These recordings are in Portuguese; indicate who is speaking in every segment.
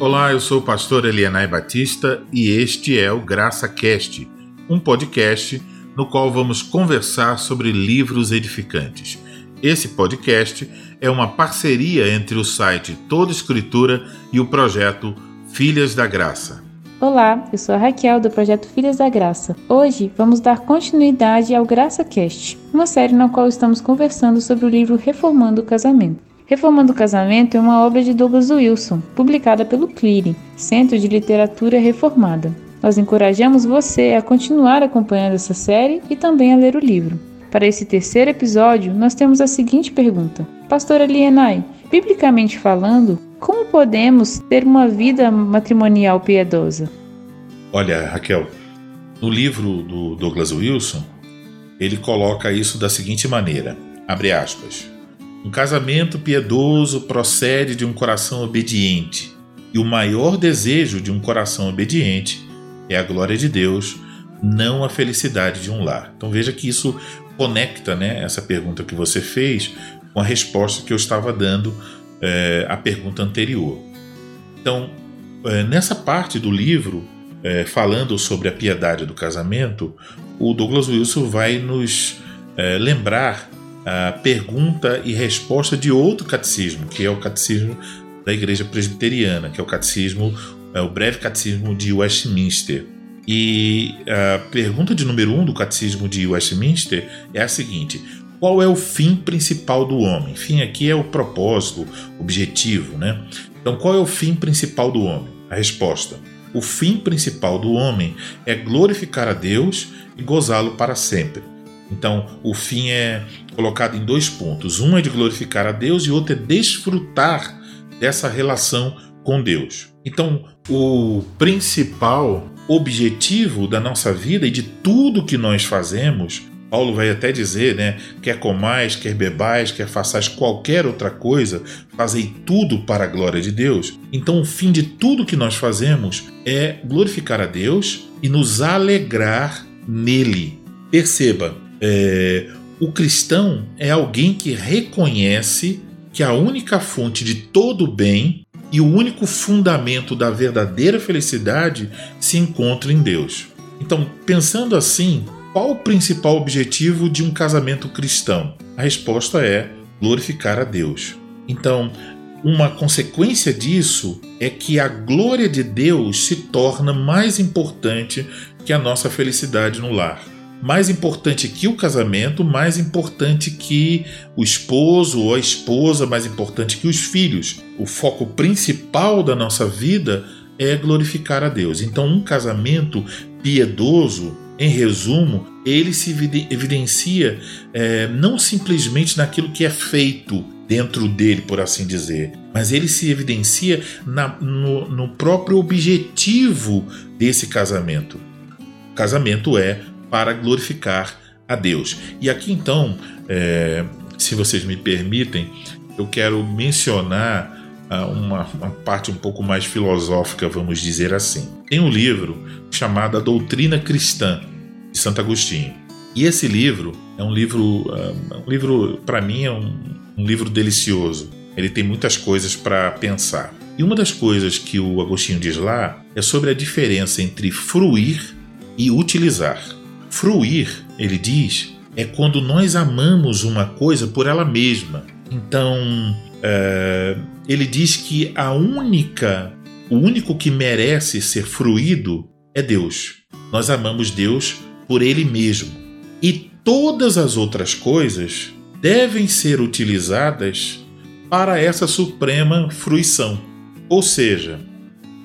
Speaker 1: Olá, eu sou o pastor Elianai Batista e este é o Graça Cast, um podcast no qual vamos conversar sobre livros edificantes. Esse podcast é uma parceria entre o site Toda Escritura e o projeto Filhas da Graça.
Speaker 2: Olá, eu sou a Raquel do projeto Filhas da Graça. Hoje vamos dar continuidade ao Graça Cast, uma série na qual estamos conversando sobre o livro Reformando o Casamento. Reformando o Casamento é uma obra de Douglas Wilson, publicada pelo CLIRE, Centro de Literatura Reformada. Nós encorajamos você a continuar acompanhando essa série e também a ler o livro. Para esse terceiro episódio, nós temos a seguinte pergunta: Pastora Lienai, biblicamente falando, como podemos ter uma vida matrimonial piedosa?
Speaker 1: Olha, Raquel, no livro do Douglas Wilson, ele coloca isso da seguinte maneira: abre aspas. Um casamento piedoso procede de um coração obediente, e o maior desejo de um coração obediente é a glória de Deus, não a felicidade de um lar. Então veja que isso conecta né, essa pergunta que você fez com a resposta que eu estava dando é, à pergunta anterior. Então, é, nessa parte do livro, é, falando sobre a piedade do casamento, o Douglas Wilson vai nos lembrar a pergunta e resposta de outro catecismo, que é o catecismo da Igreja Presbiteriana, que é o catecismo, é o breve catecismo de Westminster. E a pergunta de número um do catecismo de Westminster é a seguinte: qual é o fim principal do homem? Fim aqui é o propósito, objetivo, né? Então, qual é o fim principal do homem? A resposta: o fim principal do homem é glorificar a Deus e gozá-lo para sempre. Então, o fim é colocado em dois pontos: um é de glorificar a Deus e outro é desfrutar dessa relação com Deus. Então, o principal objetivo da nossa vida e de tudo que nós fazemos, Paulo vai até dizer, né? Quer comais, quer bebais, quer façais qualquer outra coisa, fazei tudo para a glória de Deus. Então, o fim de tudo que nós fazemos é glorificar a Deus e nos alegrar nele. Perceba, é, o cristão é alguém que reconhece que a única fonte de todo o bem e o único fundamento da verdadeira felicidade se encontra em Deus. Então, pensando assim, qual o principal objetivo de um casamento cristão? A resposta é glorificar a Deus. Então, uma consequência disso é que a glória de Deus se torna mais importante que a nossa felicidade no lar mais importante que o casamento, mais importante que o esposo ou a esposa, mais importante que os filhos. O foco principal da nossa vida é glorificar a Deus. Então, um casamento piedoso, em resumo, ele se evidencia é, não simplesmente naquilo que é feito dentro dele, por assim dizer, mas ele se evidencia na, no, no próprio objetivo desse casamento. Casamento é para glorificar a Deus. E aqui então, é, se vocês me permitem, eu quero mencionar ah, uma, uma, parte um pouco mais filosófica, vamos dizer assim. Tem um livro chamado A Doutrina Cristã, de Santo Agostinho. E esse livro é um livro, ah, um livro para mim, é um, um livro delicioso. Ele tem muitas coisas para pensar. E uma das coisas que o Agostinho diz lá é sobre a diferença entre fruir e utilizar. Fruir, ele diz, é quando nós amamos uma coisa por ela mesma. Então, é, ele diz que a única, o único que merece ser fruído é Deus. Nós amamos Deus por Ele mesmo. E todas as outras coisas devem ser utilizadas para essa suprema fruição. Ou seja,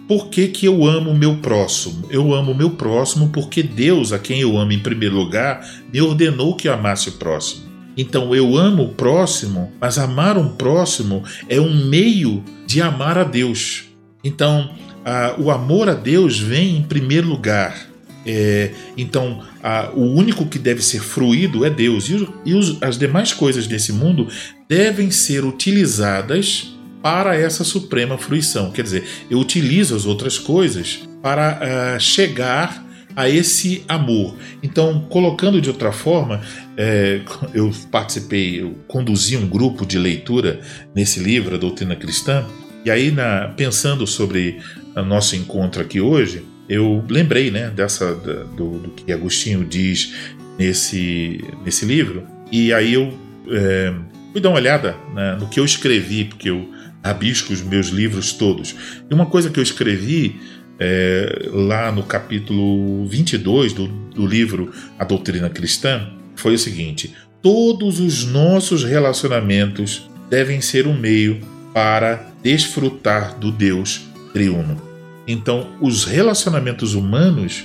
Speaker 1: por que, que eu amo o meu próximo? Eu amo o meu próximo porque Deus, a quem eu amo em primeiro lugar, me ordenou que eu amasse o próximo. Então eu amo o próximo, mas amar um próximo é um meio de amar a Deus. Então a, o amor a Deus vem em primeiro lugar. É, então a, o único que deve ser fruído é Deus. E, e os, as demais coisas desse mundo devem ser utilizadas para essa suprema fruição. Quer dizer, eu utilizo as outras coisas para uh, chegar a esse amor. Então, colocando de outra forma, é, eu participei, eu conduzi um grupo de leitura nesse livro, A Doutrina Cristã, E aí, na, pensando sobre o nosso encontro aqui hoje, eu lembrei né, dessa do, do que Agostinho diz nesse, nesse livro, e aí eu é, fui dar uma olhada né, no que eu escrevi, porque eu rabisco os meus livros todos. E uma coisa que eu escrevi é, lá no capítulo 22 do, do livro A Doutrina Cristã foi o seguinte: todos os nossos relacionamentos devem ser um meio para desfrutar do Deus triuno. Então, os relacionamentos humanos,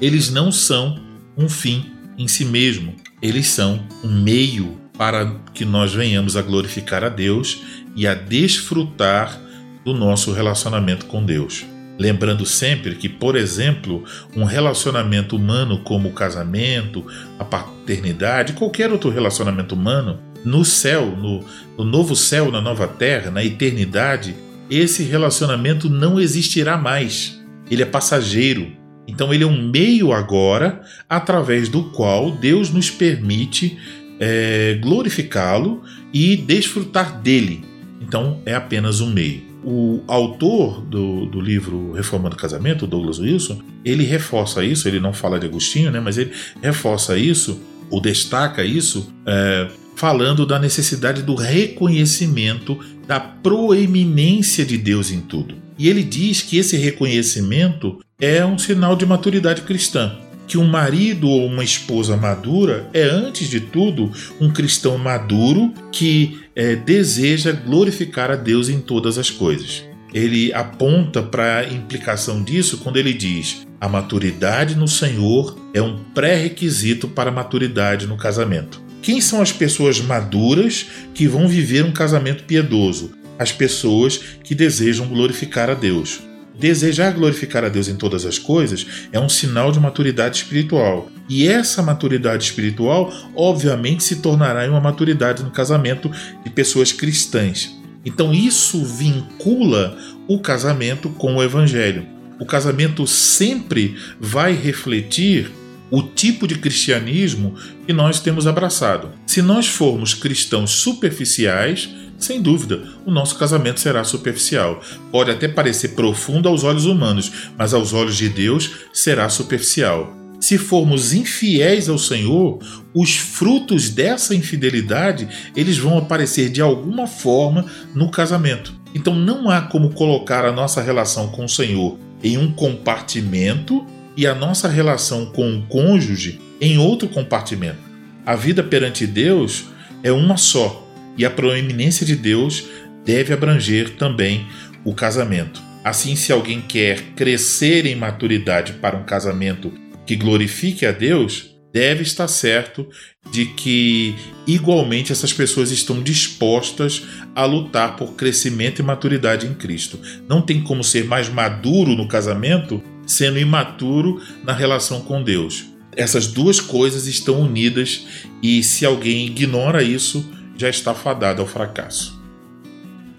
Speaker 1: eles não são um fim em si mesmo, eles são um meio para que nós venhamos a glorificar a Deus e a desfrutar do nosso relacionamento com Deus. Lembrando sempre que, por exemplo, um relacionamento humano como o casamento, a paternidade, qualquer outro relacionamento humano, no céu, no, no novo céu, na nova terra, na eternidade, esse relacionamento não existirá mais. Ele é passageiro. Então, ele é um meio agora através do qual Deus nos permite é, glorificá-lo e desfrutar dele. Então, é apenas um meio o autor do, do livro Reformando o Casamento, Douglas Wilson, ele reforça isso, ele não fala de Agostinho, né, mas ele reforça isso, ou destaca isso, é, falando da necessidade do reconhecimento da proeminência de Deus em tudo. E ele diz que esse reconhecimento é um sinal de maturidade cristã que um marido ou uma esposa madura é, antes de tudo, um cristão maduro que é, deseja glorificar a Deus em todas as coisas. Ele aponta para a implicação disso quando ele diz: a maturidade no Senhor é um pré-requisito para a maturidade no casamento. Quem são as pessoas maduras que vão viver um casamento piedoso? As pessoas que desejam glorificar a Deus. Desejar glorificar a Deus em todas as coisas é um sinal de maturidade espiritual. E essa maturidade espiritual, obviamente, se tornará em uma maturidade no casamento de pessoas cristãs. Então, isso vincula o casamento com o evangelho. O casamento sempre vai refletir o tipo de cristianismo que nós temos abraçado. Se nós formos cristãos superficiais, sem dúvida, o nosso casamento será superficial. Pode até parecer profundo aos olhos humanos, mas aos olhos de Deus será superficial. Se formos infiéis ao Senhor, os frutos dessa infidelidade, eles vão aparecer de alguma forma no casamento. Então não há como colocar a nossa relação com o Senhor em um compartimento e a nossa relação com o cônjuge em outro compartimento. A vida perante Deus é uma só e a proeminência de Deus deve abranger também o casamento. Assim, se alguém quer crescer em maturidade para um casamento que glorifique a Deus, deve estar certo de que igualmente essas pessoas estão dispostas a lutar por crescimento e maturidade em Cristo. Não tem como ser mais maduro no casamento sendo imaturo na relação com Deus. Essas duas coisas estão unidas e se alguém ignora isso, já está fadada ao fracasso.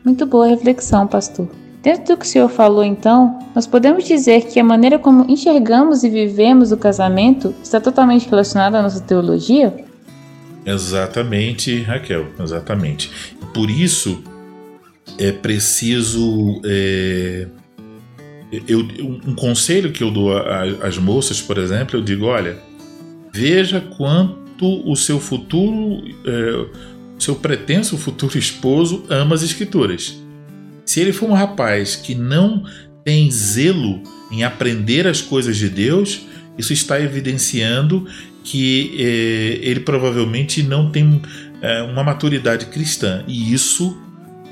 Speaker 2: Muito boa reflexão, pastor. Dentro do que o senhor falou, então, nós podemos dizer que a maneira como enxergamos e vivemos o casamento está totalmente relacionada à nossa teologia?
Speaker 1: Exatamente, Raquel, exatamente. Por isso é preciso. É, eu, um conselho que eu dou às moças, por exemplo, eu digo: olha, veja quanto o seu futuro. É, seu pretenso futuro esposo ama as escrituras. Se ele for um rapaz que não tem zelo em aprender as coisas de Deus, isso está evidenciando que eh, ele provavelmente não tem eh, uma maturidade cristã e isso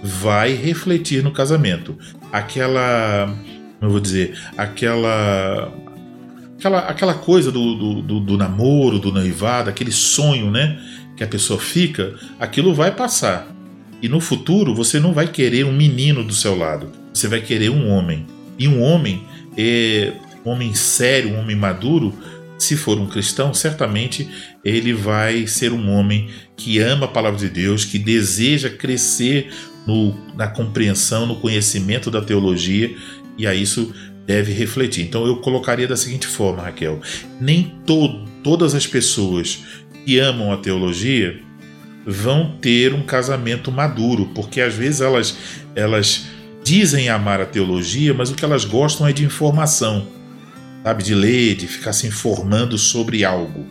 Speaker 1: vai refletir no casamento. Aquela, eu vou dizer, aquela aquela, aquela coisa do, do, do, do namoro, do noivado, aquele sonho, né? Que a pessoa fica, aquilo vai passar. E no futuro você não vai querer um menino do seu lado, você vai querer um homem. E um homem, é, um homem sério, um homem maduro, se for um cristão, certamente ele vai ser um homem que ama a palavra de Deus, que deseja crescer no, na compreensão, no conhecimento da teologia, e a isso deve refletir. Então eu colocaria da seguinte forma, Raquel: nem to todas as pessoas que amam a teologia vão ter um casamento maduro, porque às vezes elas, elas dizem amar a teologia, mas o que elas gostam é de informação, sabe? De ler, de ficar se informando sobre algo.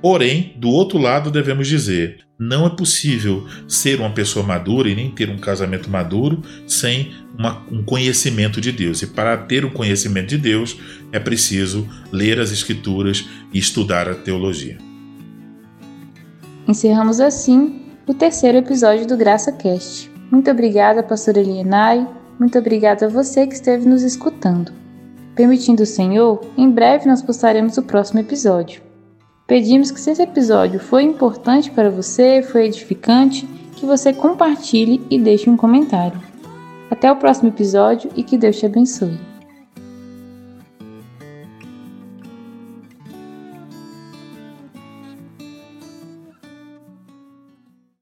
Speaker 1: Porém, do outro lado, devemos dizer: não é possível ser uma pessoa madura e nem ter um casamento maduro sem uma, um conhecimento de Deus. E para ter um conhecimento de Deus, é preciso ler as Escrituras e estudar a teologia.
Speaker 2: Encerramos assim o terceiro episódio do Graça Cast. Muito obrigada, pastora Elienay. Muito obrigada a você que esteve nos escutando. Permitindo o Senhor, em breve nós postaremos o próximo episódio. Pedimos que se esse episódio foi importante para você, foi edificante, que você compartilhe e deixe um comentário. Até o próximo episódio e que Deus te abençoe.